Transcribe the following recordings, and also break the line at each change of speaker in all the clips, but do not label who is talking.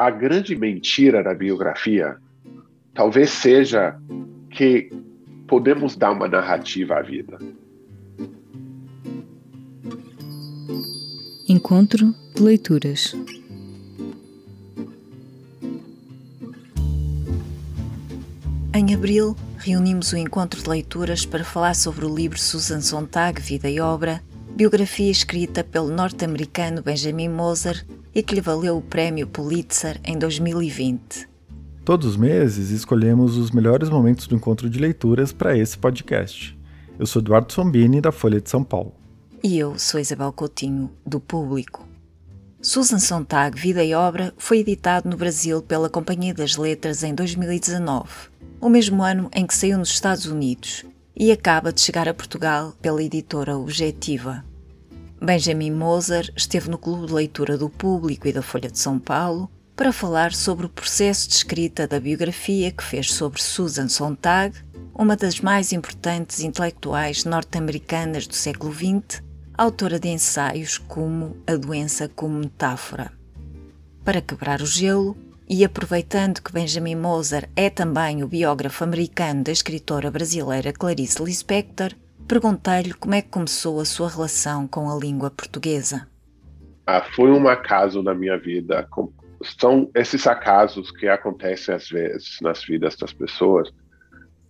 a grande mentira da biografia talvez seja que podemos dar uma narrativa à vida.
Encontro de leituras. Em abril, reunimos o encontro de leituras para falar sobre o livro Susan Sontag, Vida e Obra, biografia escrita pelo norte-americano Benjamin Moser e que lhe valeu o prémio Pulitzer em 2020.
Todos os meses escolhemos os melhores momentos do encontro de leituras para esse podcast. Eu sou Eduardo Sombini, da Folha de São Paulo.
E eu sou Isabel Coutinho, do Público. Susan Sontag, Vida e Obra foi editado no Brasil pela Companhia das Letras em 2019, o mesmo ano em que saiu nos Estados Unidos, e acaba de chegar a Portugal pela editora Objetiva. Benjamin Moser esteve no Clube de Leitura do Público e da Folha de São Paulo para falar sobre o processo de escrita da biografia que fez sobre Susan Sontag, uma das mais importantes intelectuais norte-americanas do século XX, autora de ensaios como A Doença como Metáfora. Para quebrar o gelo, e aproveitando que Benjamin Moser é também o biógrafo americano da escritora brasileira Clarice Lispector, Perguntei-lhe como é que começou a sua relação com a língua portuguesa.
Ah, foi um acaso na minha vida. São esses acasos que acontecem às vezes nas vidas das pessoas.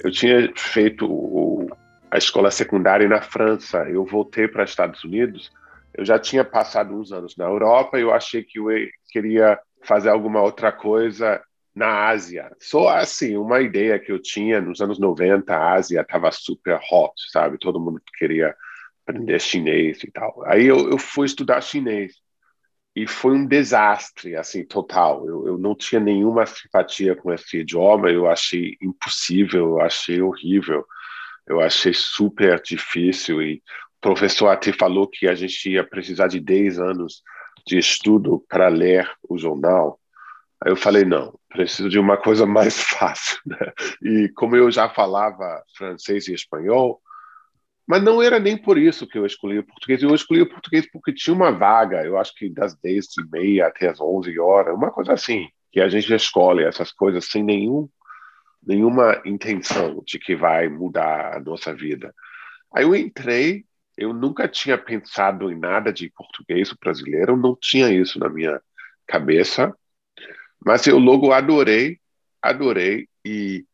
Eu tinha feito a escola secundária na França. Eu voltei para os Estados Unidos. Eu já tinha passado uns anos na Europa. Eu achei que eu queria fazer alguma outra coisa na Ásia. Só assim, uma ideia que eu tinha nos anos 90, a Ásia estava super hot, sabe? Todo mundo queria aprender chinês e tal. Aí eu, eu fui estudar chinês e foi um desastre, assim, total. Eu, eu não tinha nenhuma simpatia com esse idioma, eu achei impossível, eu achei horrível, eu achei super difícil e o professor até falou que a gente ia precisar de 10 anos de estudo para ler o jornal. Aí eu falei, não, preciso de uma coisa mais fácil. Né? E como eu já falava francês e espanhol, mas não era nem por isso que eu escolhi o português. Eu escolhi o português porque tinha uma vaga, eu acho que das 10 e meia até as 11 horas, uma coisa assim, que a gente escolhe essas coisas sem nenhum, nenhuma intenção de que vai mudar a nossa vida. Aí eu entrei, eu nunca tinha pensado em nada de português brasileiro, não tinha isso na minha cabeça. Mas eu logo adorei, adorei, e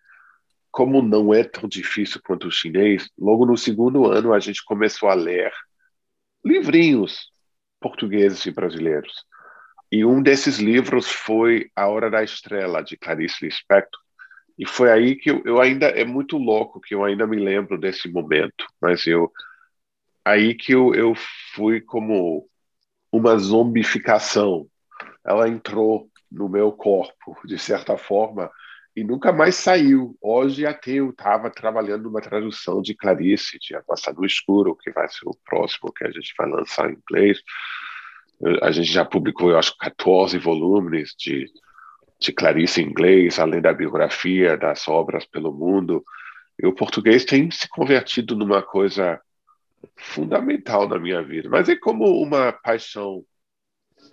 como não é tão difícil quanto o chinês, logo no segundo ano a gente começou a ler livrinhos portugueses e brasileiros. E um desses livros foi A Hora da Estrela, de Clarice Lispector. E foi aí que eu, eu, ainda, é muito louco que eu ainda me lembro desse momento, mas eu, aí que eu, eu fui como uma zombificação. Ela entrou no meu corpo, de certa forma, e nunca mais saiu. Hoje até eu estava trabalhando numa tradução de Clarice, de A Passar no Escuro, que vai ser o próximo que a gente vai lançar em inglês. A gente já publicou, eu acho, 14 volumes de, de Clarice em inglês, além da biografia das obras pelo mundo. E o português tem se convertido numa coisa fundamental na minha vida. Mas é como uma paixão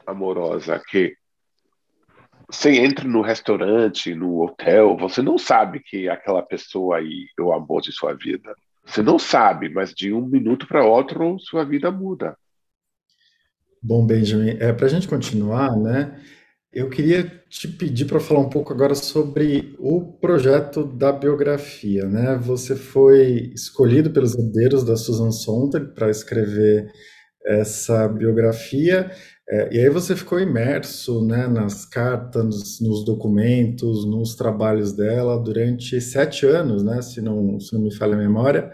amorosa que você entra no restaurante, no hotel, você não sabe que aquela pessoa aí é o amor de sua vida. Você não sabe, mas de um minuto para outro sua vida muda.
Bom, Benjamin, é, para a gente continuar, né? Eu queria te pedir para falar um pouco agora sobre o projeto da biografia, né? Você foi escolhido pelos herdeiros da Susan Sontag para escrever essa biografia é, e aí você ficou imerso né, nas cartas, nos documentos, nos trabalhos dela durante sete anos, né, se, não, se não me falha a memória.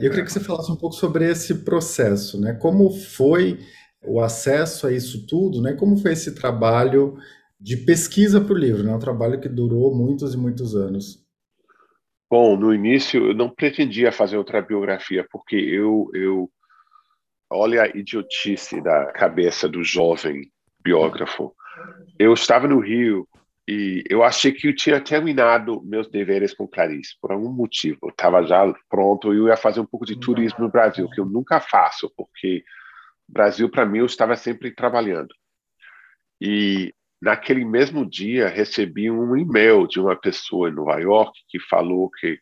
E eu queria que você falasse um pouco sobre esse processo, né? Como foi o acesso a isso tudo, né? Como foi esse trabalho de pesquisa para o livro, né? Um trabalho que durou muitos e muitos anos.
Bom, no início eu não pretendia fazer outra biografia, porque eu, eu Olha a idiotice da cabeça do jovem biógrafo. Eu estava no Rio e eu achei que eu tinha terminado meus deveres com Clarice, por algum motivo. Eu estava já pronto, eu ia fazer um pouco de turismo no Brasil, que eu nunca faço, porque Brasil, para mim, eu estava sempre trabalhando. E naquele mesmo dia, recebi um e-mail de uma pessoa em Nova York que falou que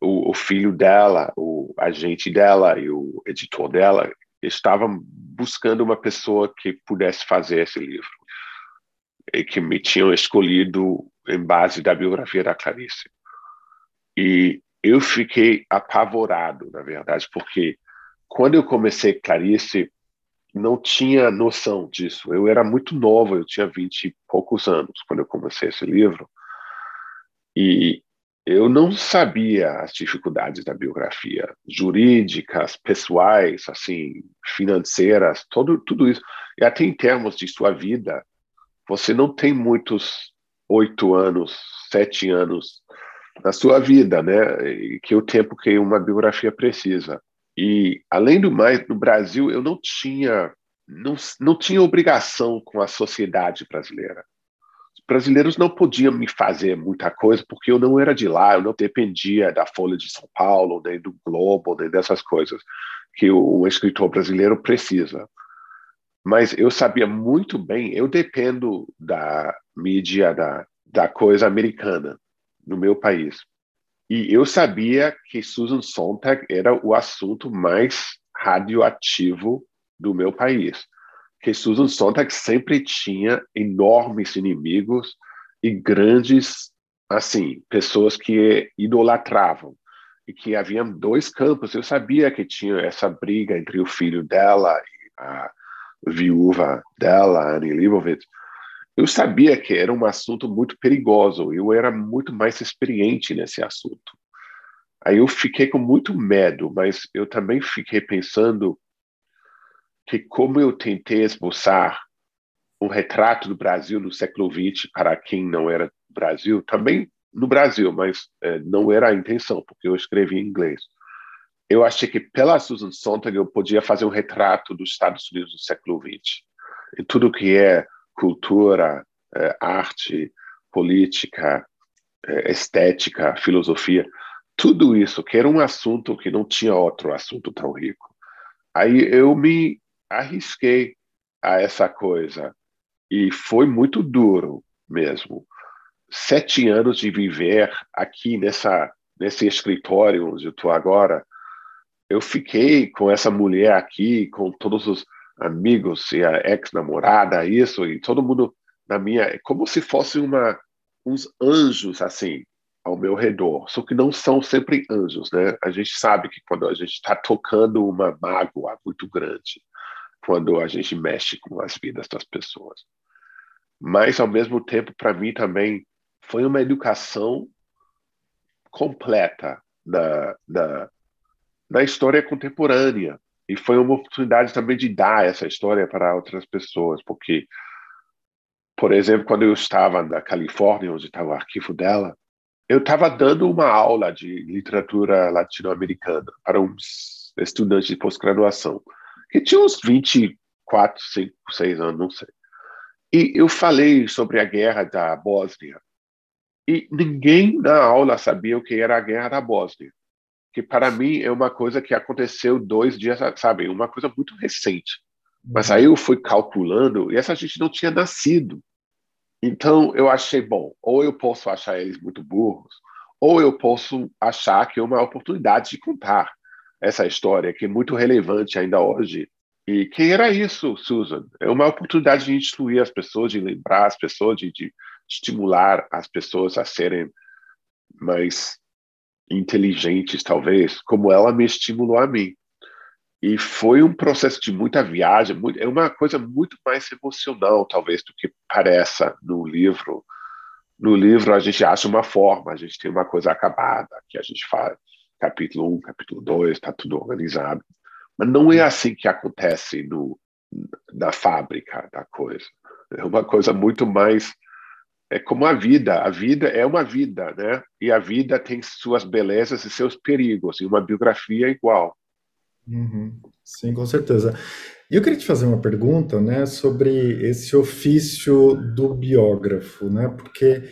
o, o filho dela, o agente dela e o editor dela estavam buscando uma pessoa que pudesse fazer esse livro e que me tinham escolhido em base da biografia da Clarice. E eu fiquei apavorado, na verdade, porque quando eu comecei Clarice, não tinha noção disso. Eu era muito novo, eu tinha vinte e poucos anos quando eu comecei esse livro. E eu não sabia as dificuldades da biografia, jurídicas, pessoais, assim, financeiras, todo, tudo isso. E até em termos de sua vida, você não tem muitos oito anos, sete anos na sua vida, né? Que é o tempo que uma biografia precisa. E além do mais, no Brasil eu não tinha não, não tinha obrigação com a sociedade brasileira. Os brasileiros não podiam me fazer muita coisa porque eu não era de lá, eu não dependia da Folha de São Paulo, nem do Globo, nem dessas coisas que o escritor brasileiro precisa. Mas eu sabia muito bem, eu dependo da mídia, da, da coisa americana no meu país. E eu sabia que Susan Sontag era o assunto mais radioativo do meu país. Que Susan Sontag sempre tinha enormes inimigos e grandes, assim, pessoas que idolatravam. E que haviam dois campos. Eu sabia que tinha essa briga entre o filho dela e a viúva dela, Annie Leibovitz, eu sabia que era um assunto muito perigoso, eu era muito mais experiente nesse assunto. Aí eu fiquei com muito medo, mas eu também fiquei pensando que como eu tentei esboçar um retrato do Brasil no século XX para quem não era do Brasil, também no Brasil, mas é, não era a intenção, porque eu escrevi em inglês. Eu achei que pela Susan Sontag eu podia fazer um retrato dos Estados Unidos do século XX. E tudo que é cultura, é, arte, política, é, estética, filosofia, tudo isso, que era um assunto que não tinha outro assunto tão rico. Aí eu me arrisquei a essa coisa e foi muito duro mesmo. Sete anos de viver aqui nessa nesse escritório onde eu estou agora, eu fiquei com essa mulher aqui, com todos os amigos e a ex-namorada, isso, e todo mundo na minha. Como se fosse uma, uns anjos, assim, ao meu redor. Só que não são sempre anjos, né? A gente sabe que quando a gente está tocando uma mágoa muito grande, quando a gente mexe com as vidas das pessoas. Mas, ao mesmo tempo, para mim também foi uma educação completa na, na, na história contemporânea e foi uma oportunidade também de dar essa história para outras pessoas, porque, por exemplo, quando eu estava na Califórnia, onde estava o arquivo dela, eu estava dando uma aula de literatura latino-americana para uns estudantes de pós-graduação, que tinham uns 24, 5, 6 anos, não sei. E eu falei sobre a guerra da Bósnia. E ninguém na aula sabia o que era a guerra da Bósnia que para mim é uma coisa que aconteceu dois dias, sabe, uma coisa muito recente. Mas aí eu fui calculando e essa gente não tinha nascido. Então eu achei bom, ou eu posso achar eles muito burros, ou eu posso achar que é uma oportunidade de contar essa história que é muito relevante ainda hoje. E quem era isso, Susan? É uma oportunidade de instruir as pessoas, de lembrar as pessoas, de, de estimular as pessoas a serem mais inteligentes, talvez, como ela me estimulou a mim. E foi um processo de muita viagem, muito, é uma coisa muito mais emocional, talvez, do que pareça no livro. No livro, a gente acha uma forma, a gente tem uma coisa acabada, que a gente faz capítulo 1, capítulo 2, está tudo organizado. Mas não é assim que acontece no, na fábrica da coisa. É uma coisa muito mais é como a vida. A vida é uma vida, né? E a vida tem suas belezas e seus perigos. E uma biografia é igual.
Uhum. Sim, com certeza. E eu queria te fazer uma pergunta, né, sobre esse ofício do biógrafo, né? Porque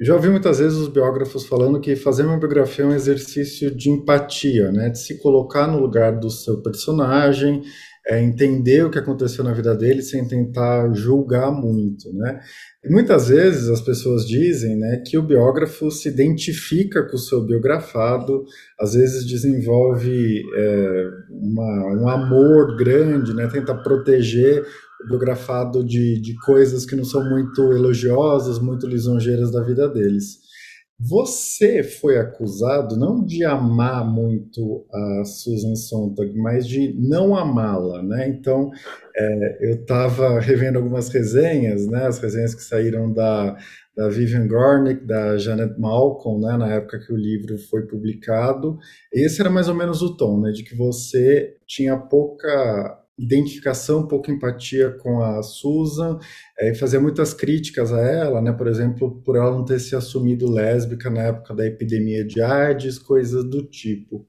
já ouvi muitas vezes os biógrafos falando que fazer uma biografia é um exercício de empatia, né? De se colocar no lugar do seu personagem é, entender o que aconteceu na vida dele sem tentar julgar muito, né? E muitas vezes as pessoas dizem, né, que o biógrafo se identifica com o seu biografado, às vezes desenvolve é, uma, um amor grande, né, tenta proteger biografado de, de coisas que não são muito elogiosas, muito lisonjeiras da vida deles. Você foi acusado não de amar muito a Susan Sontag, mas de não amá-la, né? Então, é, eu estava revendo algumas resenhas, né? As resenhas que saíram da, da Vivian Gornick, da Janet Malcolm, né? Na época que o livro foi publicado. Esse era mais ou menos o tom, né? De que você tinha pouca identificação, pouca empatia com a Susan, é, fazia muitas críticas a ela, né? Por exemplo, por ela não ter se assumido lésbica na época da epidemia de AIDS, coisas do tipo.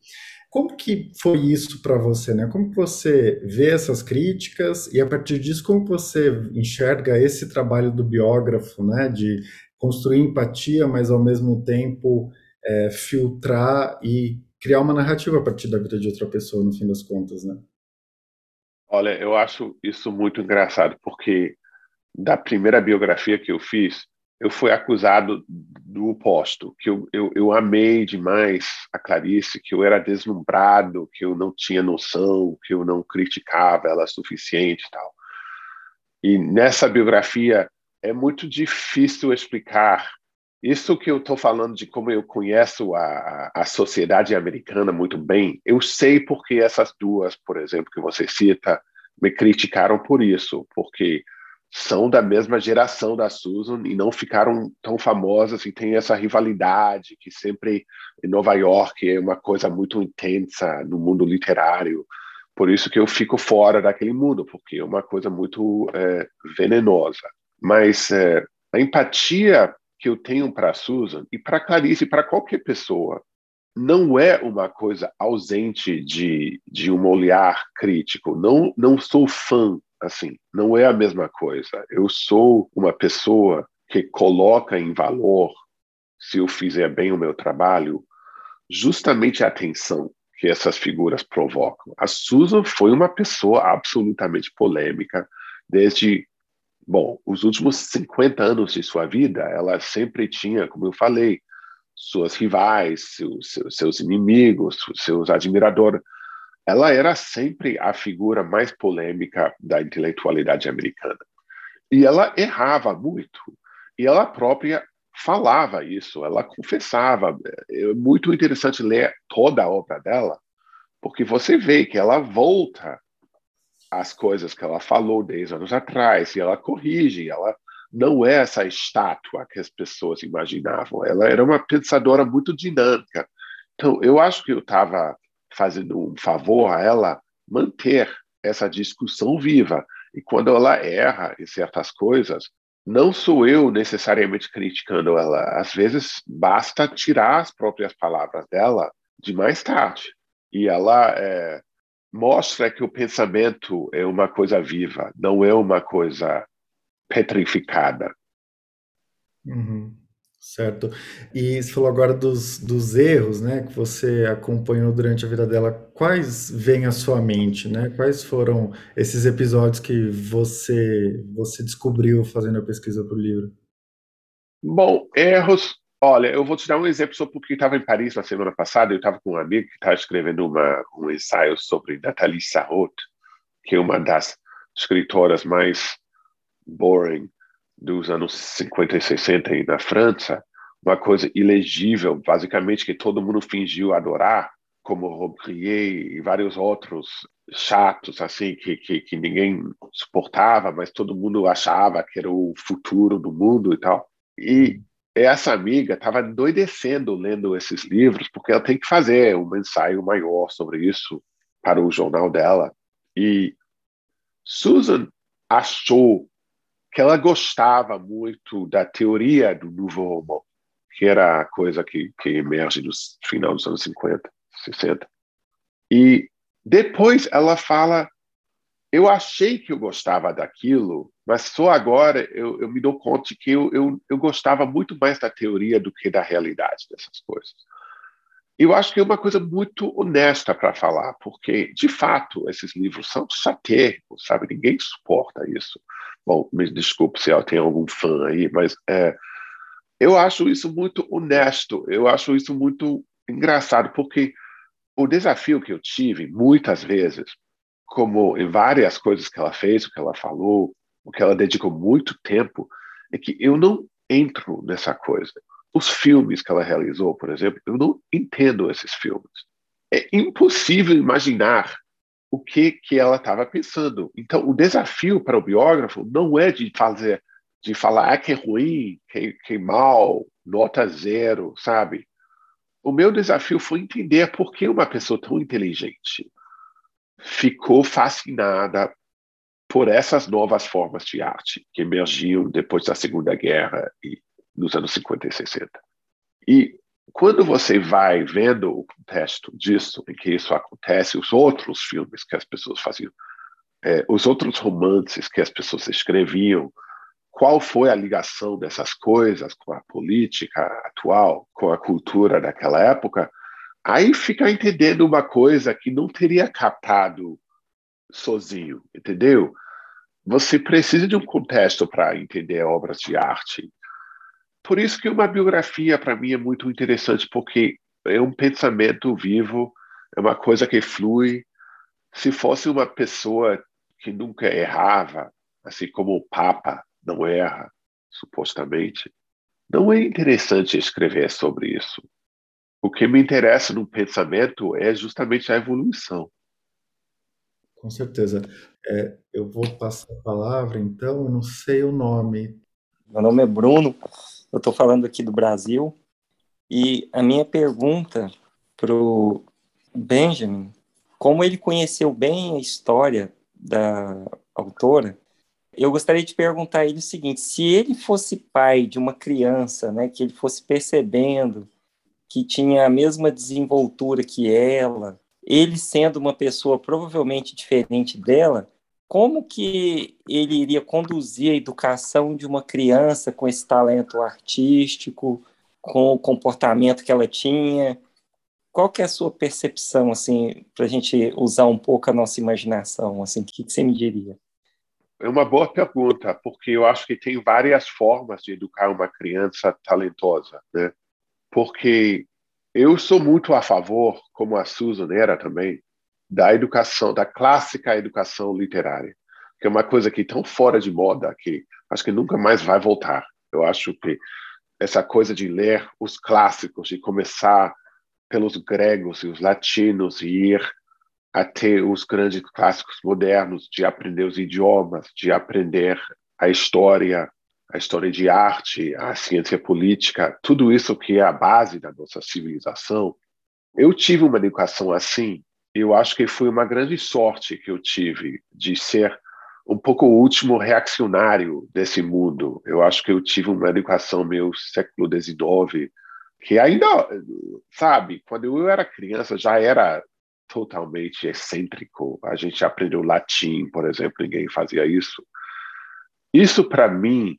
Como que foi isso para você, né? Como você vê essas críticas e a partir disso como você enxerga esse trabalho do biógrafo, né? De construir empatia, mas ao mesmo tempo é, filtrar e criar uma narrativa a partir da vida de outra pessoa, no fim das contas, né?
Olha, eu acho isso muito engraçado, porque da primeira biografia que eu fiz, eu fui acusado do oposto, que eu, eu, eu, amei demais a Clarice, que eu era deslumbrado, que eu não tinha noção, que eu não criticava ela suficiente e tal. E nessa biografia é muito difícil explicar isso que eu estou falando de como eu conheço a, a sociedade americana muito bem, eu sei porque essas duas, por exemplo, que você cita, me criticaram por isso, porque são da mesma geração da Susan e não ficaram tão famosas e tem essa rivalidade que sempre em Nova York é uma coisa muito intensa no mundo literário. Por isso que eu fico fora daquele mundo, porque é uma coisa muito é, venenosa. Mas é, a empatia que eu tenho para Susan e para Clarice e para qualquer pessoa não é uma coisa ausente de, de um olhar crítico. Não, não sou fã, assim, não é a mesma coisa. Eu sou uma pessoa que coloca em valor, se eu fizer bem o meu trabalho, justamente a atenção que essas figuras provocam. A Susan foi uma pessoa absolutamente polêmica, desde Bom, os últimos 50 anos de sua vida, ela sempre tinha, como eu falei, suas rivais, seus, seus inimigos, seus admiradores. Ela era sempre a figura mais polêmica da intelectualidade americana. E ela errava muito. E ela própria falava isso, ela confessava. É muito interessante ler toda a obra dela, porque você vê que ela volta as coisas que ela falou 10 anos atrás, e ela corrige, ela não é essa estátua que as pessoas imaginavam, ela era uma pensadora muito dinâmica. Então, eu acho que eu estava fazendo um favor a ela manter essa discussão viva. E quando ela erra em certas coisas, não sou eu necessariamente criticando ela. Às vezes, basta tirar as próprias palavras dela de mais tarde. E ela é, mostra que o pensamento é uma coisa viva, não é uma coisa petrificada.
Uhum, certo. E você falou agora dos, dos erros, né, que você acompanhou durante a vida dela. Quais vêm à sua mente, né? Quais foram esses episódios que você você descobriu fazendo a pesquisa para o livro?
Bom, erros Olha, eu vou te dar um exemplo só porque estava em Paris na semana passada. Eu estava com um amigo que estava escrevendo uma, um ensaio sobre Nathalie Sarraute, que é uma das escritoras mais boring dos anos 50 e 60 aí na França. Uma coisa ilegível, basicamente, que todo mundo fingiu adorar, como Robrier e vários outros chatos, assim, que, que, que ninguém suportava, mas todo mundo achava que era o futuro do mundo e tal. E essa amiga estava doidecendo lendo esses livros, porque ela tem que fazer um ensaio maior sobre isso para o jornal dela. E Susan achou que ela gostava muito da teoria do Nouveau Roman, que era a coisa que, que emerge no final dos anos 50, 60. E depois ela fala eu achei que eu gostava daquilo, mas só agora eu, eu me dou conta de que eu, eu, eu, gostava muito mais da teoria do que da realidade dessas coisas. Eu acho que é uma coisa muito honesta para falar, porque, de fato, esses livros são satíricos, sabe? Ninguém suporta isso. Bom, me desculpe se tenho algum fã aí, mas é, eu acho isso muito honesto, eu acho isso muito engraçado, porque o desafio que eu tive, muitas vezes, como em várias coisas que ela fez, o que ela falou, o que ela dedicou muito tempo, é que eu não entro nessa coisa. Os filmes que ela realizou, por exemplo, eu não entendo esses filmes. É impossível imaginar o que que ela estava pensando. Então, o desafio para o biógrafo não é de fazer, de falar ah, que é ruim, que, que é mal, nota zero, sabe? O meu desafio foi entender por que uma pessoa tão inteligente ficou fascinada por essas novas formas de arte que emergiam depois da Segunda Guerra e nos anos 50 e 60. E quando você vai vendo o contexto disso, em que isso acontece, os outros filmes que as pessoas faziam, é, os outros romances que as pessoas escreviam, qual foi a ligação dessas coisas com a política atual, com a cultura daquela época, aí fica entendendo uma coisa que não teria captado sozinho, entendeu? Você precisa de um contexto para entender obras de arte. Por isso que uma biografia para mim é muito interessante, porque é um pensamento vivo, é uma coisa que flui. Se fosse uma pessoa que nunca errava, assim como o Papa, não erra, supostamente. Não é interessante escrever sobre isso. O que me interessa no pensamento é justamente a evolução.
Com certeza. É, eu vou passar a palavra, então, eu não sei o nome.
Meu nome é Bruno, eu estou falando aqui do Brasil, e a minha pergunta para o Benjamin, como ele conheceu bem a história da autora, eu gostaria de perguntar a ele o seguinte: se ele fosse pai de uma criança, né, que ele fosse percebendo que tinha a mesma desenvoltura que ela, ele sendo uma pessoa provavelmente diferente dela, como que ele iria conduzir a educação de uma criança com esse talento artístico, com o comportamento que ela tinha? Qual que é a sua percepção, assim, para a gente usar um pouco a nossa imaginação, assim, o que, que você me diria?
É uma boa pergunta, porque eu acho que tem várias formas de educar uma criança talentosa, né? Porque eu sou muito a favor, como a Susan era também, da educação, da clássica educação literária, que é uma coisa que é tão fora de moda que acho que nunca mais vai voltar. Eu acho que essa coisa de ler os clássicos, de começar pelos gregos e os latinos e ir até os grandes clássicos modernos, de aprender os idiomas, de aprender a história, a história de arte, a ciência política, tudo isso que é a base da nossa civilização. Eu tive uma educação assim, eu acho que foi uma grande sorte que eu tive de ser um pouco o último reacionário desse mundo. Eu acho que eu tive uma educação meio século XIX, que ainda, sabe, quando eu era criança já era totalmente excêntrico. A gente aprendeu latim, por exemplo, ninguém fazia isso. Isso, para mim,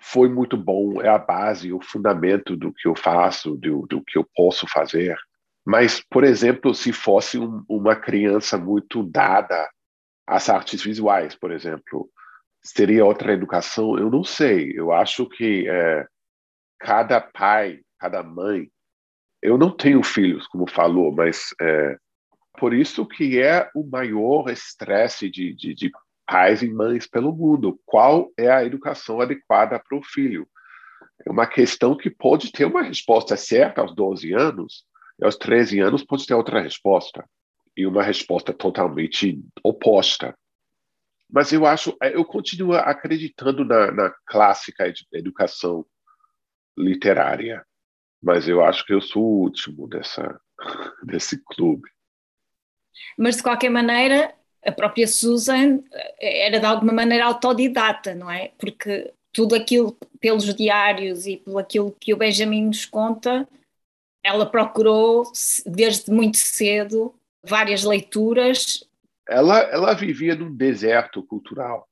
foi muito bom, é a base, o fundamento do que eu faço, do, do que eu posso fazer. Mas, por exemplo, se fosse um, uma criança muito dada às artes visuais, por exemplo, seria outra educação? Eu não sei. Eu acho que é, cada pai, cada mãe, eu não tenho filhos, como falou, mas é, por isso que é o maior estresse de, de, de pais e mães pelo mundo. Qual é a educação adequada para o filho? É uma questão que pode ter uma resposta certa aos 12 anos, e aos 13 anos pode ter outra resposta, e uma resposta totalmente oposta. Mas eu acho, eu continuo acreditando na, na clássica educação literária, mas eu acho que eu sou o último dessa, desse clube.
Mas, de qualquer maneira, a própria Susan eh, era de alguma maneira autodidata, não é? Porque tudo aquilo, pelos diários e pelo aquilo que o Benjamin nos conta, ela procurou, desde muito cedo, várias leituras.
Ela, ela vivia num deserto cultural,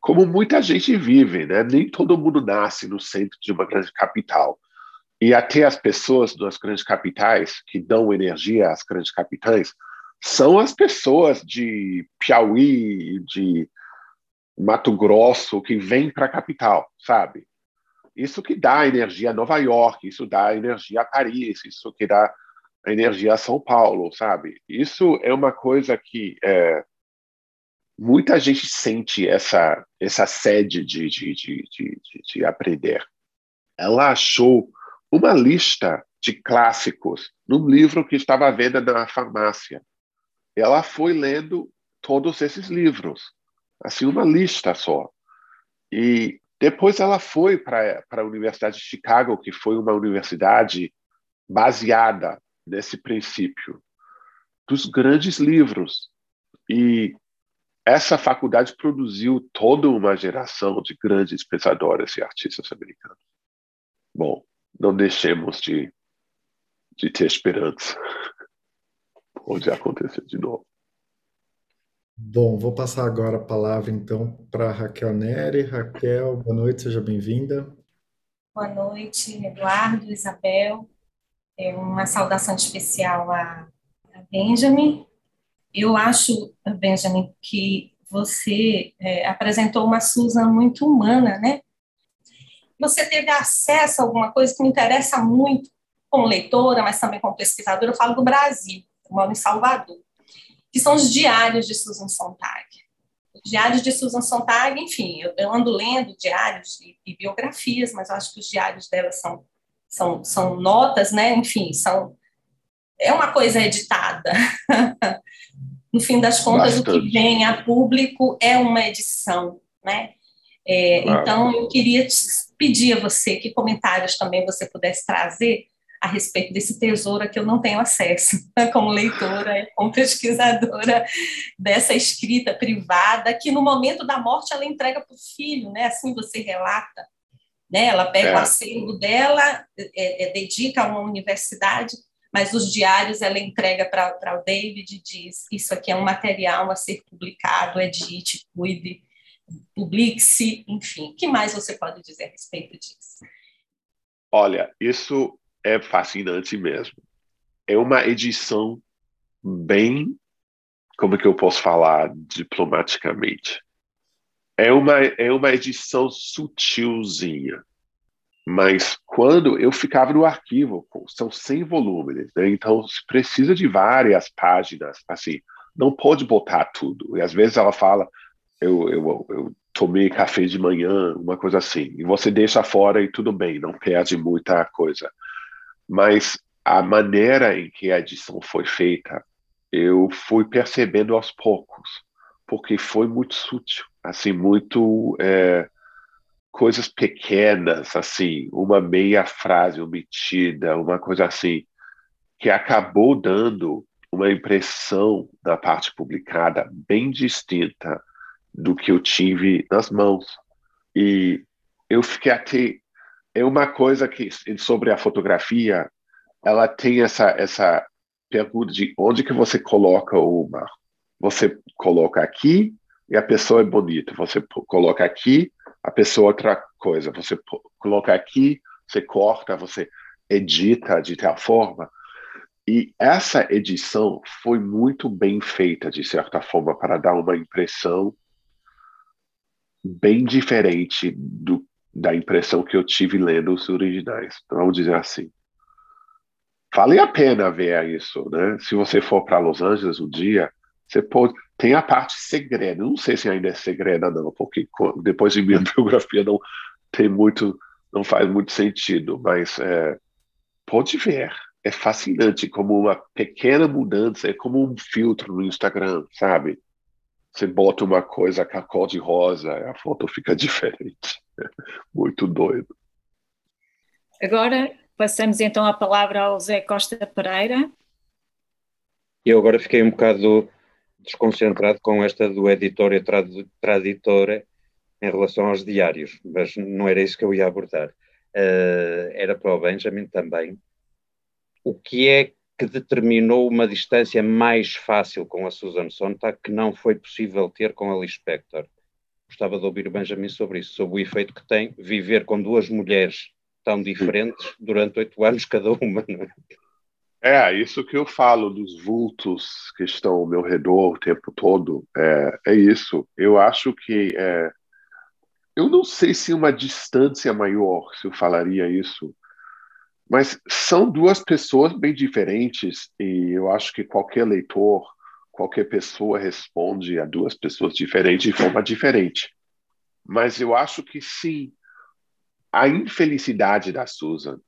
como muita gente vive, né? Nem todo mundo nasce no centro de uma grande capital. E até as pessoas das grandes capitais que dão energia às grandes capitais são as pessoas de Piauí, de Mato Grosso que vêm para a capital, sabe? Isso que dá energia a Nova York, isso dá energia a Paris, isso que dá energia a São Paulo, sabe? Isso é uma coisa que é, muita gente sente essa essa sede de, de, de, de, de aprender. Ela achou uma lista de clássicos num livro que estava à venda na farmácia. Ela foi lendo todos esses livros, assim uma lista só. E depois ela foi para a Universidade de Chicago, que foi uma universidade baseada nesse princípio dos grandes livros. E essa faculdade produziu toda uma geração de grandes pensadores e artistas americanos. Bom, não deixemos de, de ter esperança. Pode acontecer de novo.
Bom, vou passar agora a palavra então para Raquel Neri. Raquel, boa noite, seja bem-vinda.
Boa noite, Eduardo, Isabel. É uma saudação especial a, a Benjamin. Eu acho, Benjamin, que você é, apresentou uma Susan muito humana, né? Você teve acesso a alguma coisa que me interessa muito como leitora, mas também como pesquisadora. Eu falo do Brasil, eu moro em Salvador que são os diários de Susan Sontag. Os diários de Susan Sontag, enfim, eu, eu ando lendo diários e, e, biografias, mas eu acho que os diários dela são, são, são notas, né? Enfim, são é uma coisa editada. no fim das contas, o que vem a público é uma edição, né? É, claro. Então, eu queria pedir a você que comentários também você pudesse trazer a respeito desse tesouro a que eu não tenho acesso, como leitora, como pesquisadora dessa escrita privada, que no momento da morte ela entrega para o filho, né? assim você relata. Né? Ela pega é. o acervo dela, é, é, dedica a uma universidade, mas os diários ela entrega para o David e diz: Isso aqui é um material a ser publicado, edite, cuide, publique-se, enfim. O que mais você pode dizer a respeito disso?
Olha, isso é fascinante mesmo. É uma edição bem, como que eu posso falar diplomaticamente? É uma, é uma edição sutilzinha. Mas quando eu ficava no arquivo, são 100 volumes, né? então precisa de várias páginas, assim, não pode botar tudo. E às vezes ela fala, eu, eu, eu tomei café de manhã, uma coisa assim, e você deixa fora e tudo bem, não perde muita coisa mas a maneira em que a edição foi feita, eu fui percebendo aos poucos, porque foi muito sutil, assim, muito é, coisas pequenas, assim, uma meia frase omitida, uma coisa assim, que acabou dando uma impressão da parte publicada bem distinta do que eu tive nas mãos. E eu fiquei até é uma coisa que sobre a fotografia, ela tem essa essa pergunta de onde que você coloca o mar. Você coloca aqui e a pessoa é bonita. Você coloca aqui, a pessoa é outra coisa. Você coloca aqui, você corta, você edita de tal forma. E essa edição foi muito bem feita, de certa forma, para dar uma impressão bem diferente do da impressão que eu tive lendo os originais. Então, vamos dizer assim. Vale a pena ver isso, né? Se você for para Los Angeles um dia, você pode. Tem a parte segreda. Não sei se ainda é segreda, não, porque depois de minha biografia não tem muito, não faz muito sentido, mas é, pode ver. É fascinante como uma pequena mudança, é como um filtro no Instagram, sabe? Você bota uma coisa com a cor de rosa, a foto fica diferente. Muito doido.
Agora passamos então a palavra ao Zé Costa Pereira.
Eu agora fiquei um bocado desconcentrado com esta do editório traditora em relação aos diários, mas não era isso que eu ia abordar. Uh, era para o Benjamin também. O que é que determinou uma distância mais fácil com a Susan Sontag que não foi possível ter com a Lispector? Gostava de ouvir o Benjamin sobre isso, sobre o efeito que tem viver com duas mulheres tão diferentes durante oito anos cada uma.
É? é, isso que eu falo dos vultos que estão ao meu redor o tempo todo. É, é isso. Eu acho que. É, eu não sei se uma distância maior, se eu falaria isso, mas são duas pessoas bem diferentes e eu acho que qualquer leitor, qualquer pessoa responde a duas pessoas diferentes de forma diferente. Mas eu acho que sim, a infelicidade da Susan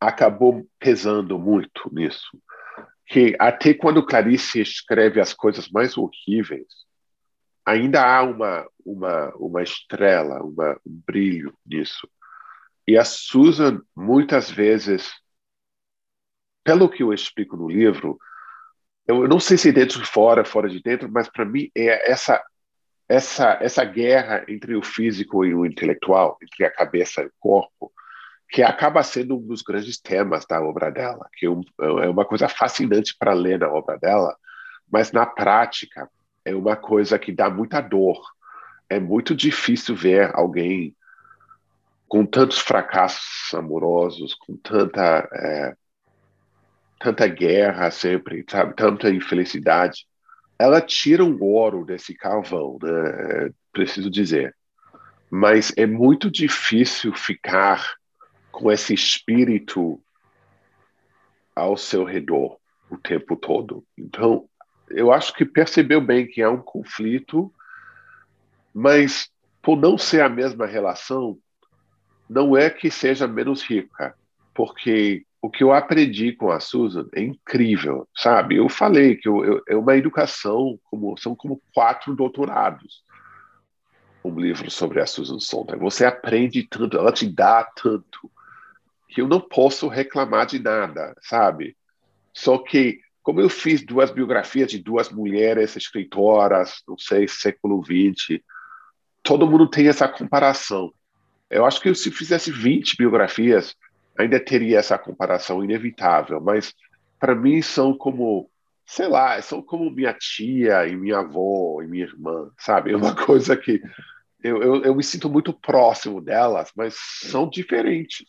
acabou pesando muito nisso. Que até quando Clarice escreve as coisas mais horríveis, ainda há uma, uma, uma estrela, uma, um brilho nisso. E a Susan, muitas vezes, pelo que eu explico no livro, eu não sei se dentro de fora, fora de dentro, mas para mim é essa essa essa guerra entre o físico e o intelectual, entre a cabeça e o corpo, que acaba sendo um dos grandes temas da obra dela, que é, é uma coisa fascinante para ler na obra dela, mas na prática é uma coisa que dá muita dor. É muito difícil ver alguém com tantos fracassos amorosos, com tanta é, tanta guerra sempre, sabe, tanta infelicidade, ela tira um ouro desse carvão, né? É, preciso dizer. Mas é muito difícil ficar com esse espírito ao seu redor o tempo todo. Então, eu acho que percebeu bem que há um conflito, mas por não ser a mesma relação, não é que seja menos rica, porque o que eu aprendi com a Susan é incrível, sabe? Eu falei que eu, eu, é uma educação, como são como quatro doutorados. Um livro sobre a Susan Sontag. Você aprende tanto, ela te dá tanto, que eu não posso reclamar de nada, sabe? Só que, como eu fiz duas biografias de duas mulheres escritoras, não sei, século XX, todo mundo tem essa comparação. Eu acho que se fizesse 20 biografias, ainda teria essa comparação inevitável, mas para mim são como, sei lá, são como minha tia e minha avó e minha irmã, sabe? É uma coisa que eu, eu, eu me sinto muito próximo delas, mas são diferentes.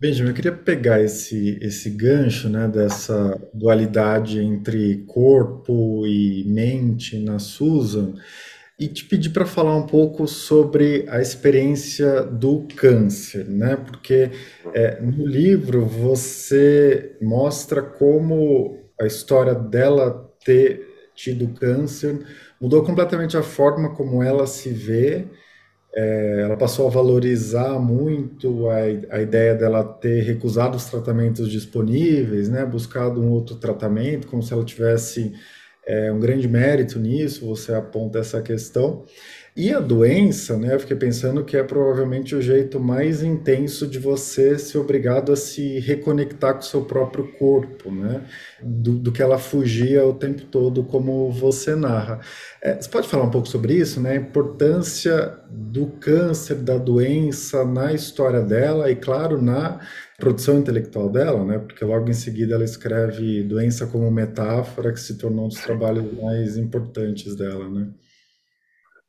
Benjamin, eu queria pegar esse, esse gancho né, dessa dualidade entre corpo e mente na Susan e te pedir para falar um pouco sobre a experiência do câncer, né? Porque é, no livro você mostra como a história dela ter tido câncer mudou completamente a forma como ela se vê. É, ela passou a valorizar muito a, a ideia dela ter recusado os tratamentos disponíveis, né? Buscado um outro tratamento, como se ela tivesse é um grande mérito nisso, você aponta essa questão. E a doença, né, eu fiquei pensando que é provavelmente o jeito mais intenso de você ser obrigado a se reconectar com o seu próprio corpo, né, do, do que ela fugia o tempo todo, como você narra. É, você pode falar um pouco sobre isso, né, a importância do câncer, da doença na história dela e, claro, na produção intelectual dela, né? Porque logo em seguida ela escreve Doença como Metáfora, que se tornou um dos trabalhos mais importantes dela, né?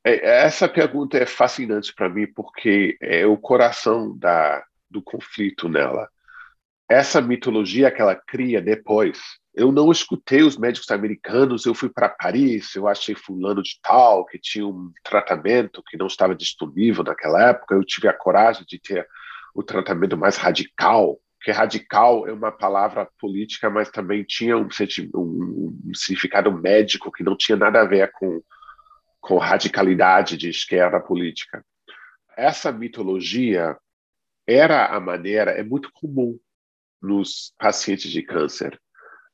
É, essa pergunta é fascinante para mim porque é o coração da, do conflito nela. Essa mitologia que ela cria depois. Eu não escutei os médicos americanos, eu fui para Paris, eu achei fulano de tal que tinha um tratamento que não estava disponível naquela época, eu tive a coragem de ter o tratamento mais radical, que radical é uma palavra política, mas também tinha um, um, um significado médico que não tinha nada a ver com, com radicalidade de esquerda política. Essa mitologia era a maneira, é muito comum nos pacientes de câncer.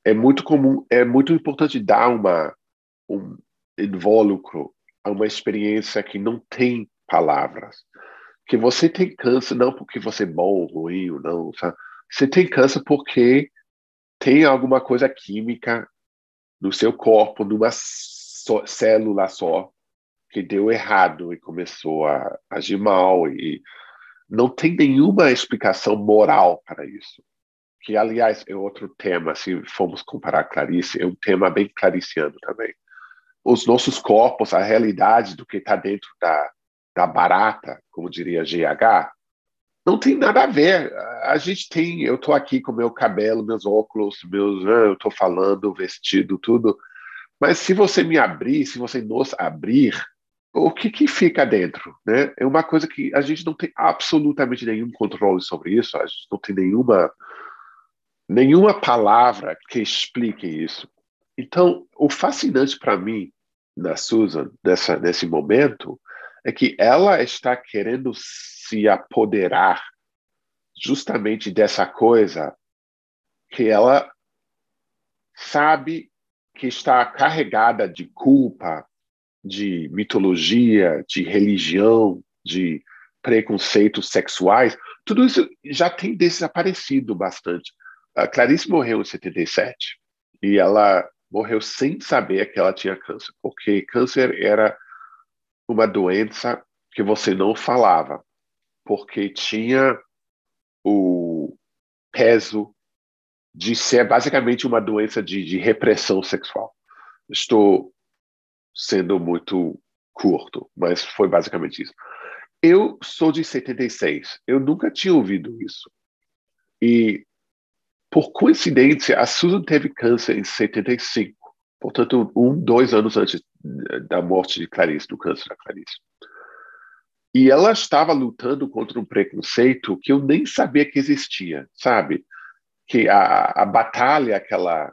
É muito comum, é muito importante dar uma, um invólucro a uma experiência que não tem palavras que você tem câncer não porque você é bom ou ruim, ou não, sabe? Você tem câncer porque tem alguma coisa química no seu corpo, numa só, célula só, que deu errado e começou a agir mal e não tem nenhuma explicação moral para isso. Que, aliás, é outro tema, se formos comparar Clarice, é um tema bem clariciano também. Os nossos corpos, a realidade do que está dentro da, da barata, como diria GH, não tem nada a ver. A gente tem, eu estou aqui com meu cabelo, meus óculos, meus, né, eu estou falando, vestido, tudo. Mas se você me abrir, se você nos abrir, o que, que fica dentro? Né? É uma coisa que a gente não tem absolutamente nenhum controle sobre isso, a gente não tem nenhuma, nenhuma palavra que explique isso. Então, o fascinante para mim da Susan nessa, nesse momento é que ela está querendo se apoderar justamente dessa coisa que ela sabe que está carregada de culpa, de mitologia, de religião, de preconceitos sexuais, tudo isso já tem desaparecido bastante. A Clarice morreu em 77 e ela morreu sem saber que ela tinha câncer, porque câncer era uma doença que você não falava, porque tinha o peso de ser basicamente uma doença de, de repressão sexual. Estou sendo muito curto, mas foi basicamente isso. Eu sou de 76, eu nunca tinha ouvido isso. E, por coincidência, a Susan teve câncer em 75, portanto, um, dois anos antes da morte de Clarice, do câncer da Clarice. E ela estava lutando contra um preconceito que eu nem sabia que existia, sabe? Que a, a batalha que ela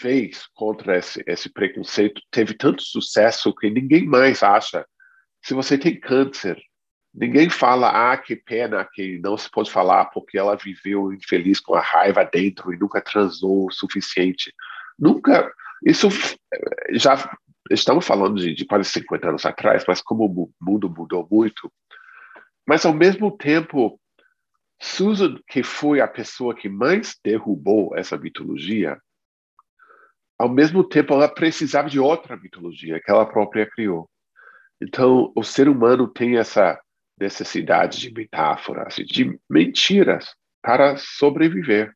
fez contra esse, esse preconceito teve tanto sucesso que ninguém mais acha. Se você tem câncer, ninguém fala, ah, que pena que não se pode falar porque ela viveu infeliz com a raiva dentro e nunca transou o suficiente. Nunca. Isso já estamos falando de, de quase 50 anos atrás, mas como o mundo mudou muito. Mas ao mesmo tempo, Susan, que foi a pessoa que mais derrubou essa mitologia, ao mesmo tempo ela precisava de outra mitologia que ela própria criou. Então, o ser humano tem essa necessidade de metáforas, de mentiras para sobreviver.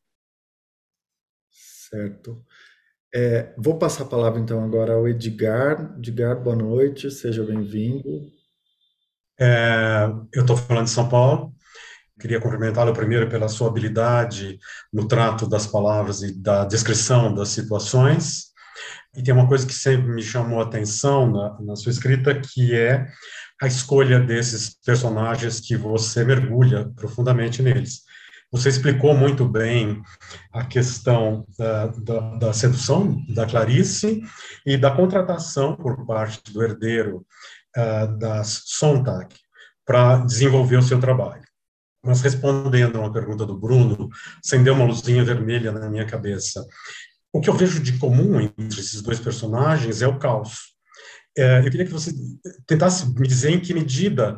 Certo. É, vou passar a palavra então agora ao Edgar. Edgar, boa noite, seja bem-vindo.
É, eu estou falando de São Paulo. Queria cumprimentá-lo primeiro pela sua habilidade no trato das palavras e da descrição das situações. E tem uma coisa que sempre me chamou a atenção na, na sua escrita, que é a escolha desses personagens que você mergulha profundamente neles. Você explicou muito bem a questão da, da, da, sedução da Clarice e da contratação por parte do herdeiro uh, da Sontag para desenvolver o seu trabalho. Mas respondendo a uma pergunta do Bruno, acendeu uma luzinha vermelha na minha cabeça. O que eu vejo de comum entre esses dois personagens é o caos. É, eu queria que você tentasse me dizer em que medida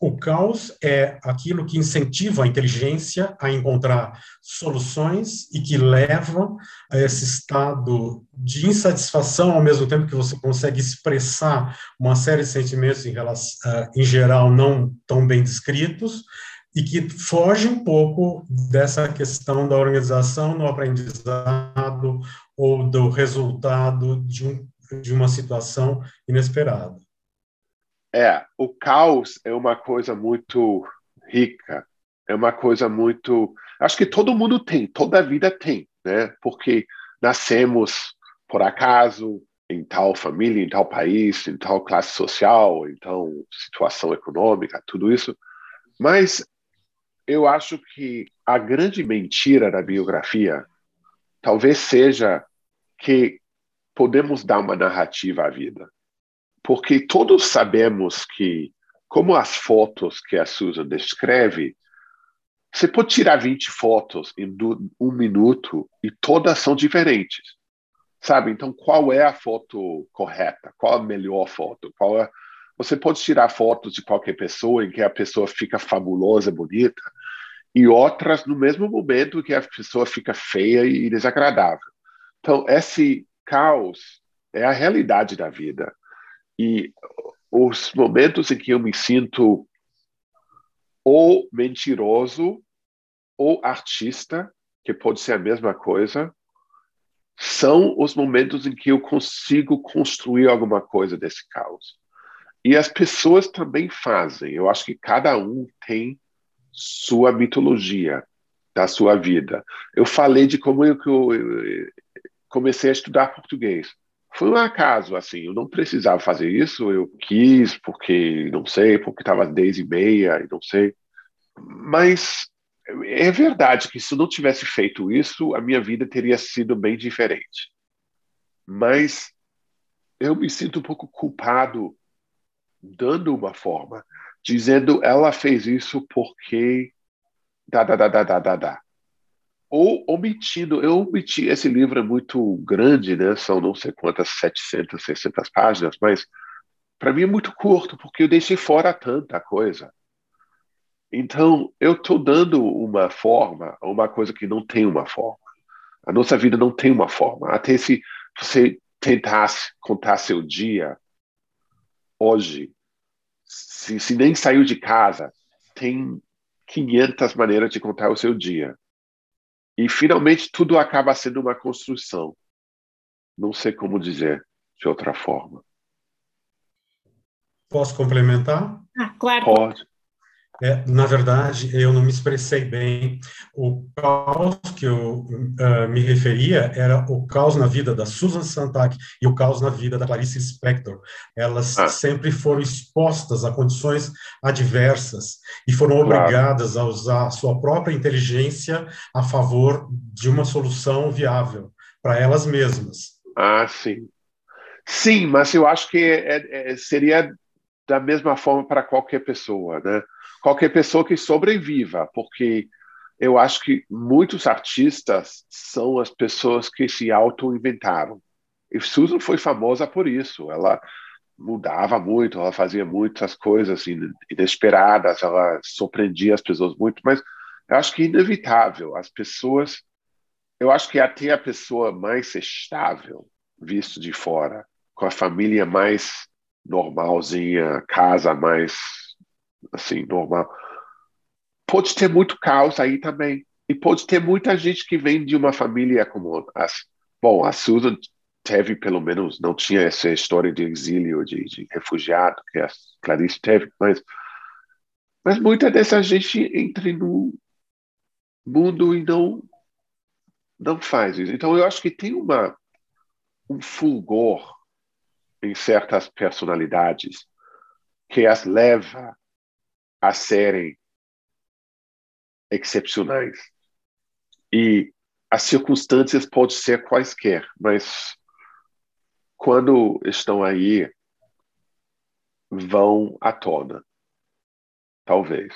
o caos é aquilo que incentiva a inteligência a encontrar soluções e que leva a esse estado de insatisfação, ao mesmo tempo que você consegue expressar uma série de sentimentos em, relação, uh, em geral não tão bem descritos, e que foge um pouco dessa questão da organização no aprendizado ou do resultado de, um, de uma situação inesperada.
É, o caos é uma coisa muito rica, é uma coisa muito. Acho que todo mundo tem, toda a vida tem, né? Porque nascemos por acaso em tal família, em tal país, em tal classe social, em tal situação econômica, tudo isso. Mas eu acho que a grande mentira da biografia talvez seja que podemos dar uma narrativa à vida. Porque todos sabemos que, como as fotos que a Susan descreve, você pode tirar 20 fotos em um minuto e todas são diferentes. Sabe? Então, qual é a foto correta? Qual a melhor foto? Qual é você pode tirar fotos de qualquer pessoa em que a pessoa fica fabulosa, bonita, e outras no mesmo momento que a pessoa fica feia e desagradável. Então, esse caos é a realidade da vida. E os momentos em que eu me sinto ou mentiroso ou artista, que pode ser a mesma coisa, são os momentos em que eu consigo construir alguma coisa desse caos. E as pessoas também fazem. Eu acho que cada um tem sua mitologia da sua vida. Eu falei de como eu, eu comecei a estudar português. Foi um acaso, assim, eu não precisava fazer isso, eu quis, porque não sei, porque estava às 10 e meia, e não sei. Mas é verdade que se eu não tivesse feito isso, a minha vida teria sido bem diferente. Mas eu me sinto um pouco culpado dando uma forma, dizendo ela fez isso porque da da da da da da, da. Ou omitindo, eu omiti, esse livro é muito grande, né? São não sei quantas, 700, 600 páginas, mas para mim é muito curto, porque eu deixei fora tanta coisa. Então, eu estou dando uma forma a uma coisa que não tem uma forma. A nossa vida não tem uma forma. Até se você tentasse contar seu dia hoje, se, se nem saiu de casa, tem 500 maneiras de contar o seu dia. E finalmente tudo acaba sendo uma construção. Não sei como dizer de outra forma.
Posso complementar?
Ah, claro.
Pode.
É, na verdade, eu não me expressei bem. O caos que eu uh, me referia era o caos na vida da Susan Sontag e o caos na vida da Clarice Spector. Elas ah. sempre foram expostas a condições adversas e foram obrigadas claro. a usar a sua própria inteligência a favor de uma solução viável para elas mesmas.
Ah, sim. Sim, mas eu acho que é, é, seria da mesma forma para qualquer pessoa, né? qualquer pessoa que sobreviva, porque eu acho que muitos artistas são as pessoas que se auto-inventaram. E Susan foi famosa por isso. Ela mudava muito, ela fazia muitas coisas inesperadas, ela surpreendia as pessoas muito, mas eu acho que é inevitável. As pessoas, eu acho que até a pessoa mais estável, visto de fora, com a família mais normalzinha, casa mais assim, normal. Pode ter muito caos aí também. E pode ter muita gente que vem de uma família como. Bom, a Susan teve, pelo menos, não tinha essa história de exílio, de, de refugiado, que a Clarice teve, mas, mas muita dessa gente entra no mundo e não, não faz isso. Então, eu acho que tem uma, um fulgor em certas personalidades que as leva a serem excepcionais. E as circunstâncias podem ser quaisquer, mas quando estão aí, vão à tona. Talvez.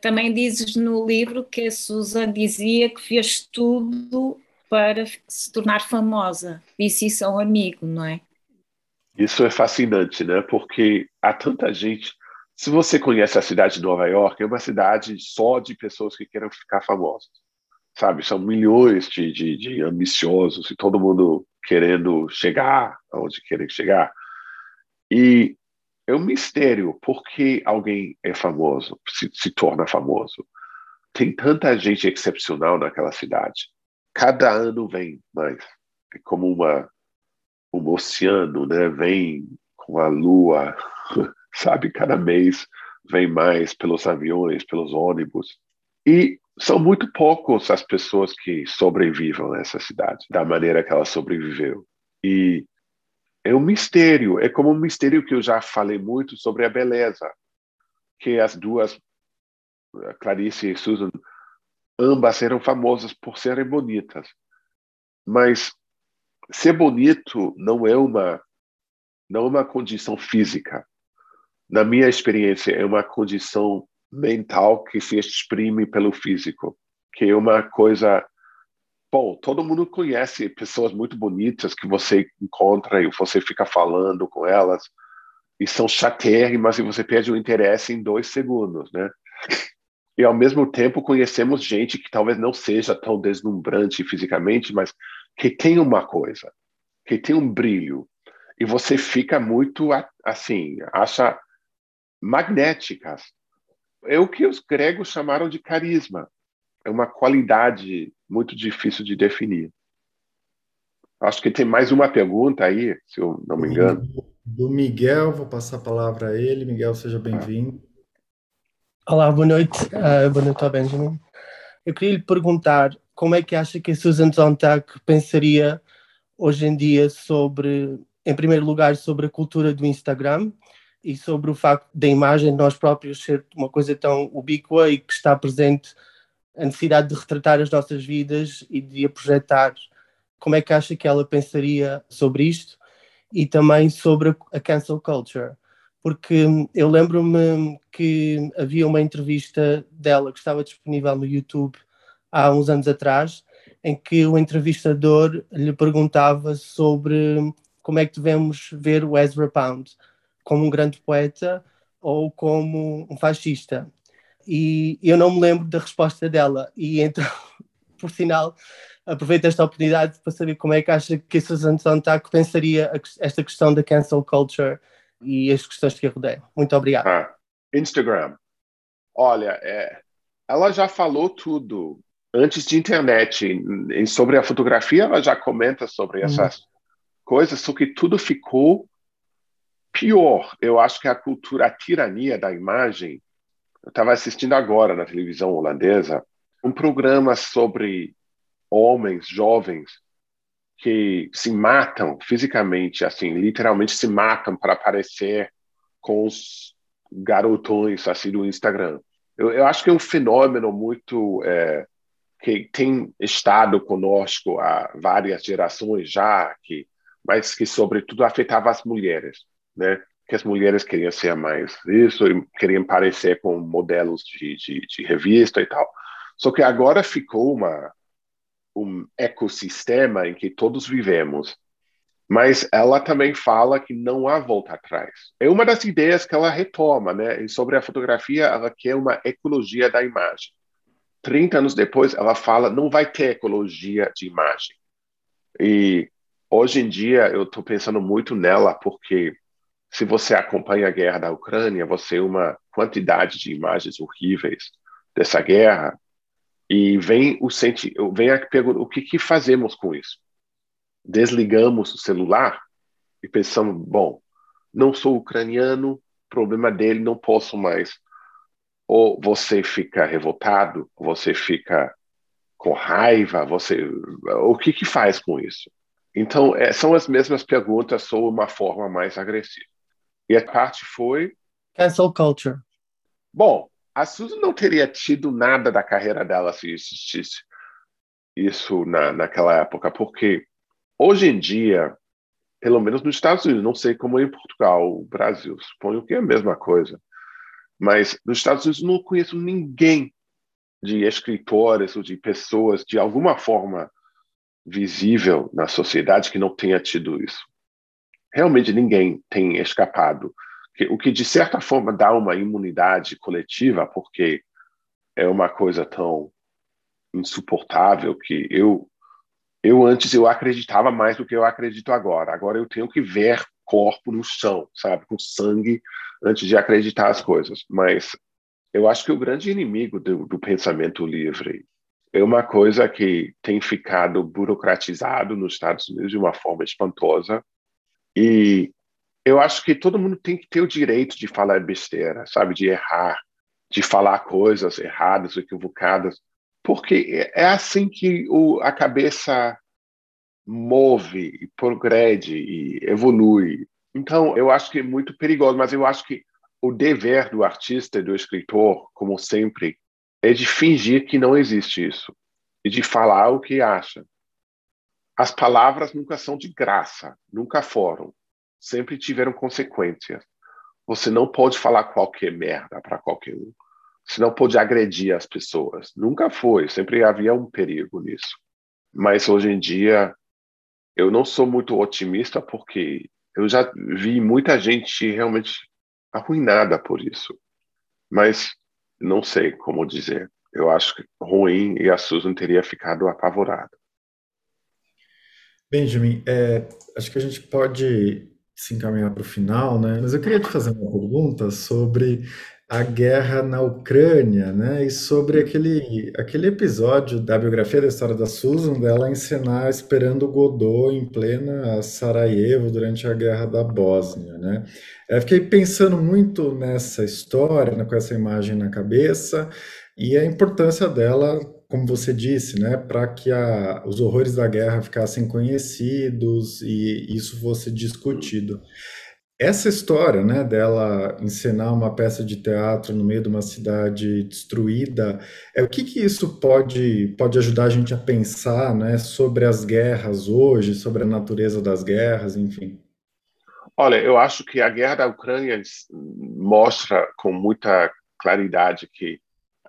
Também dizes no livro que a Susan dizia que fez tudo para se tornar famosa. Disse isso a um amigo, não é?
Isso é fascinante, né? Porque há tanta gente se você conhece a cidade de Nova York, é uma cidade só de pessoas que querem ficar famosas. Sabe? São milhões de, de, de ambiciosos e todo mundo querendo chegar aonde querem chegar. E é um mistério porque alguém é famoso, se, se torna famoso. Tem tanta gente excepcional naquela cidade. Cada ano vem mais. É como uma, um oceano, né? Vem com a lua sabe? Cada mês vem mais pelos aviões, pelos ônibus. E são muito poucos as pessoas que sobrevivem nessa cidade, da maneira que ela sobreviveu. E é um mistério, é como um mistério que eu já falei muito sobre a beleza, que as duas, Clarice e Susan, ambas eram famosas por serem bonitas. Mas ser bonito não é uma não é uma condição física na minha experiência, é uma condição mental que se exprime pelo físico, que é uma coisa. Bom, todo mundo conhece pessoas muito bonitas que você encontra e você fica falando com elas e são chatérrimas e você perde o interesse em dois segundos, né? E ao mesmo tempo conhecemos gente que talvez não seja tão deslumbrante fisicamente, mas que tem uma coisa, que tem um brilho. E você fica muito assim, acha magnéticas. É o que os gregos chamaram de carisma. É uma qualidade muito difícil de definir. Acho que tem mais uma pergunta aí, se eu não me engano.
Do Miguel, vou passar a palavra a ele. Miguel, seja bem-vindo.
Olá, boa noite. Uh, boa noite ao Benjamin. Eu queria lhe perguntar como é que acha que a Susan Sontag pensaria hoje em dia sobre, em primeiro lugar, sobre a cultura do Instagram e sobre o facto da imagem de nós próprios ser uma coisa tão ubíqua e que está presente a necessidade de retratar as nossas vidas e de a projetar. Como é que acha que ela pensaria sobre isto? E também sobre a cancel culture. Porque eu lembro-me que havia uma entrevista dela que estava disponível no YouTube há uns anos atrás, em que o entrevistador lhe perguntava sobre como é que devemos ver o Ezra Pound como um grande poeta ou como um fascista. E eu não me lembro da resposta dela. E então, por sinal, aproveito esta oportunidade para saber como é que acha que a Susan Sontag pensaria esta questão da cancel culture e as questões que a rodeiam. Muito obrigado. Ah,
Instagram. Olha, é, ela já falou tudo antes de internet. E sobre a fotografia, ela já comenta sobre uhum. essas coisas, só que tudo ficou pior. Eu acho que a cultura, a tirania da imagem. Eu estava assistindo agora na televisão holandesa um programa sobre homens jovens que se matam fisicamente, assim, literalmente se matam para aparecer com os garotões assim do Instagram. Eu, eu acho que é um fenômeno muito é, que tem estado conosco há várias gerações já, que, mas que sobretudo afetava as mulheres, né? Que as mulheres queriam ser mais isso, queriam parecer com modelos de, de, de revista e tal. Só que agora ficou uma um ecossistema em que todos vivemos. Mas ela também fala que não há volta atrás. É uma das ideias que ela retoma, né? E sobre a fotografia, ela quer uma ecologia da imagem. 30 anos depois, ela fala não vai ter ecologia de imagem. E hoje em dia eu estou pensando muito nela porque se você acompanha a guerra da Ucrânia, você vê uma quantidade de imagens horríveis dessa guerra e vem o senti vem a pergunta o que, que fazemos com isso? Desligamos o celular e pensamos bom, não sou ucraniano, problema dele, não posso mais ou você fica revoltado, você fica com raiva, você o que que faz com isso? Então, é, são as mesmas perguntas sob uma forma mais agressiva. E a parte foi
cancel culture.
Bom, a Susan não teria tido nada da carreira dela se existisse isso na, naquela época, porque hoje em dia, pelo menos nos Estados Unidos, não sei como é em Portugal, Brasil, suponho que é a mesma coisa. Mas nos Estados Unidos não conheço ninguém de escritores ou de pessoas de alguma forma visível na sociedade que não tenha tido isso. Realmente ninguém tem escapado. O que de certa forma dá uma imunidade coletiva, porque é uma coisa tão insuportável que eu eu antes eu acreditava mais do que eu acredito agora. Agora eu tenho que ver corpo no chão, sabe, com sangue antes de acreditar as coisas. Mas eu acho que o grande inimigo do, do pensamento livre é uma coisa que tem ficado burocratizado nos Estados Unidos de uma forma espantosa. E eu acho que todo mundo tem que ter o direito de falar besteira, sabe, de errar, de falar coisas erradas, equivocadas, porque é assim que o, a cabeça move, e progrede e evolui. Então, eu acho que é muito perigoso, mas eu acho que o dever do artista e do escritor, como sempre, é de fingir que não existe isso e de falar o que acha. As palavras nunca são de graça, nunca foram. Sempre tiveram consequências. Você não pode falar qualquer merda para qualquer um. Você não pode agredir as pessoas. Nunca foi, sempre havia um perigo nisso. Mas hoje em dia, eu não sou muito otimista porque eu já vi muita gente realmente arruinada por isso. Mas não sei como dizer. Eu acho ruim e a Susan teria ficado apavorada.
Benjamin, é, acho que a gente pode se encaminhar para o final, né? Mas eu queria te fazer uma pergunta sobre a guerra na Ucrânia, né? E sobre aquele, aquele episódio da biografia da história da Susan, dela encenar esperando Godot em plena Sarajevo durante a guerra da Bósnia, né? Eu fiquei pensando muito nessa história, né, com essa imagem na cabeça, e a importância dela, como você disse, né, para que a, os horrores da guerra ficassem conhecidos e isso fosse discutido. Essa história, né, dela encenar uma peça de teatro no meio de uma cidade destruída, é o que que isso pode pode ajudar a gente a pensar, né, sobre as guerras hoje, sobre a natureza das guerras, enfim.
Olha, eu acho que a guerra da Ucrânia mostra com muita claridade que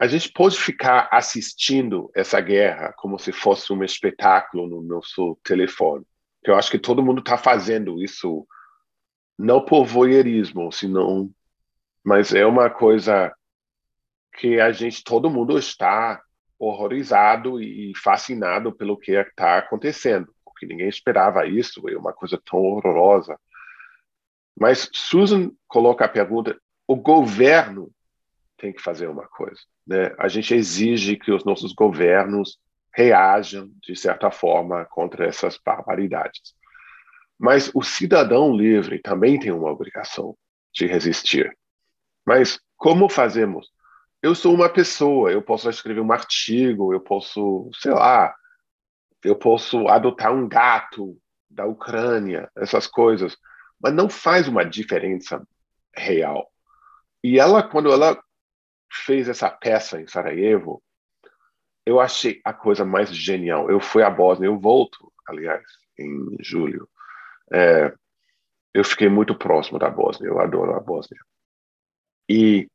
a gente pode ficar assistindo essa guerra como se fosse um espetáculo no nosso telefone. Eu acho que todo mundo está fazendo isso não por voyeurismo, senão, mas é uma coisa que a gente, todo mundo está horrorizado e fascinado pelo que está acontecendo, porque ninguém esperava isso, é uma coisa tão horrorosa. Mas Susan coloca a pergunta: o governo tem que fazer uma coisa, né? A gente exige que os nossos governos reajam de certa forma contra essas barbaridades. Mas o cidadão livre também tem uma obrigação de resistir. Mas como fazemos? Eu sou uma pessoa, eu posso escrever um artigo, eu posso, sei lá, eu posso adotar um gato da Ucrânia, essas coisas, mas não faz uma diferença real. E ela, quando ela fez essa peça em Sarajevo, eu achei a coisa mais genial. Eu fui à Bósnia, eu volto, aliás, em julho. É, eu fiquei muito próximo da Bósnia, eu adoro a Bósnia. E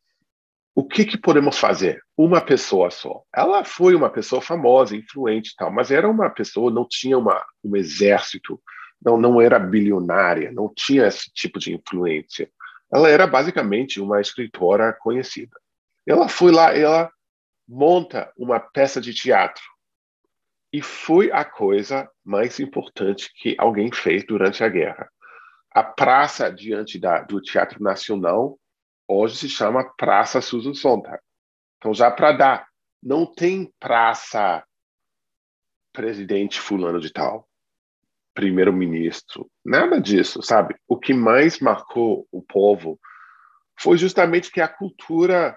o que, que podemos fazer? Uma pessoa só. Ela foi uma pessoa famosa, influente e tal, mas era uma pessoa, não tinha uma, um exército, não, não era bilionária, não tinha esse tipo de influência. Ela era basicamente uma escritora conhecida. Ela foi lá, ela monta uma peça de teatro e foi a coisa mais importante que alguém fez durante a guerra. A praça diante da, do Teatro Nacional hoje se chama Praça Susan Sontag. Então, já para dar, não tem praça presidente fulano de tal, primeiro-ministro, nada disso, sabe? O que mais marcou o povo foi justamente que a cultura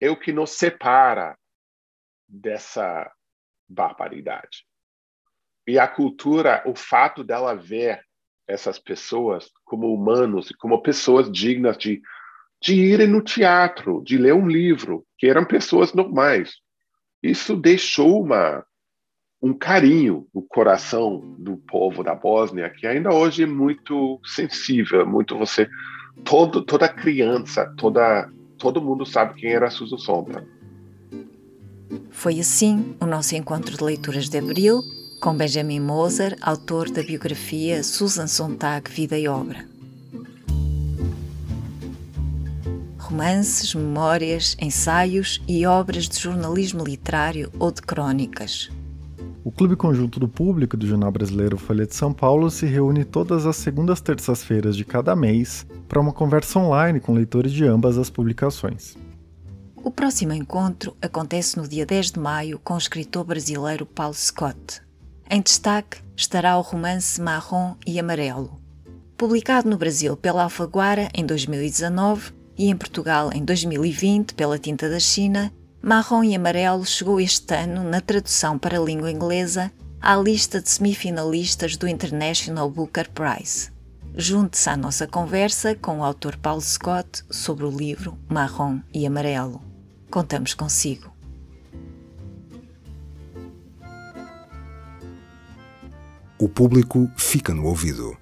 é o que nos separa dessa barbaridade. E a cultura, o fato dela ver essas pessoas como humanos, como pessoas dignas de, de irem no teatro, de ler um livro, que eram pessoas normais. Isso deixou uma, um carinho no coração do povo da Bósnia, que ainda hoje é muito sensível, muito você todo toda criança, toda todo mundo sabe quem era Susan Sontag.
Foi assim o nosso encontro de leituras de abril com Benjamin Moser, autor da biografia Susan Sontag Vida e Obra. Romances, memórias, ensaios e obras de jornalismo literário ou de crônicas.
O Clube Conjunto do Público do Jornal Brasileiro Folha de São Paulo se reúne todas as segundas terças-feiras de cada mês para uma conversa online com leitores de ambas as publicações.
O próximo encontro acontece no dia 10 de maio com o escritor brasileiro Paulo Scott. Em destaque estará o romance Marrom e Amarelo. Publicado no Brasil pela Alfaguara em 2019 e em Portugal em 2020 pela Tinta da China, Marrom e Amarelo chegou este ano, na tradução para a língua inglesa, à lista de semifinalistas do International Booker Prize. Junte-se à nossa conversa com o autor Paulo Scott sobre o livro Marrom e Amarelo contamos consigo.
O público fica no ouvido.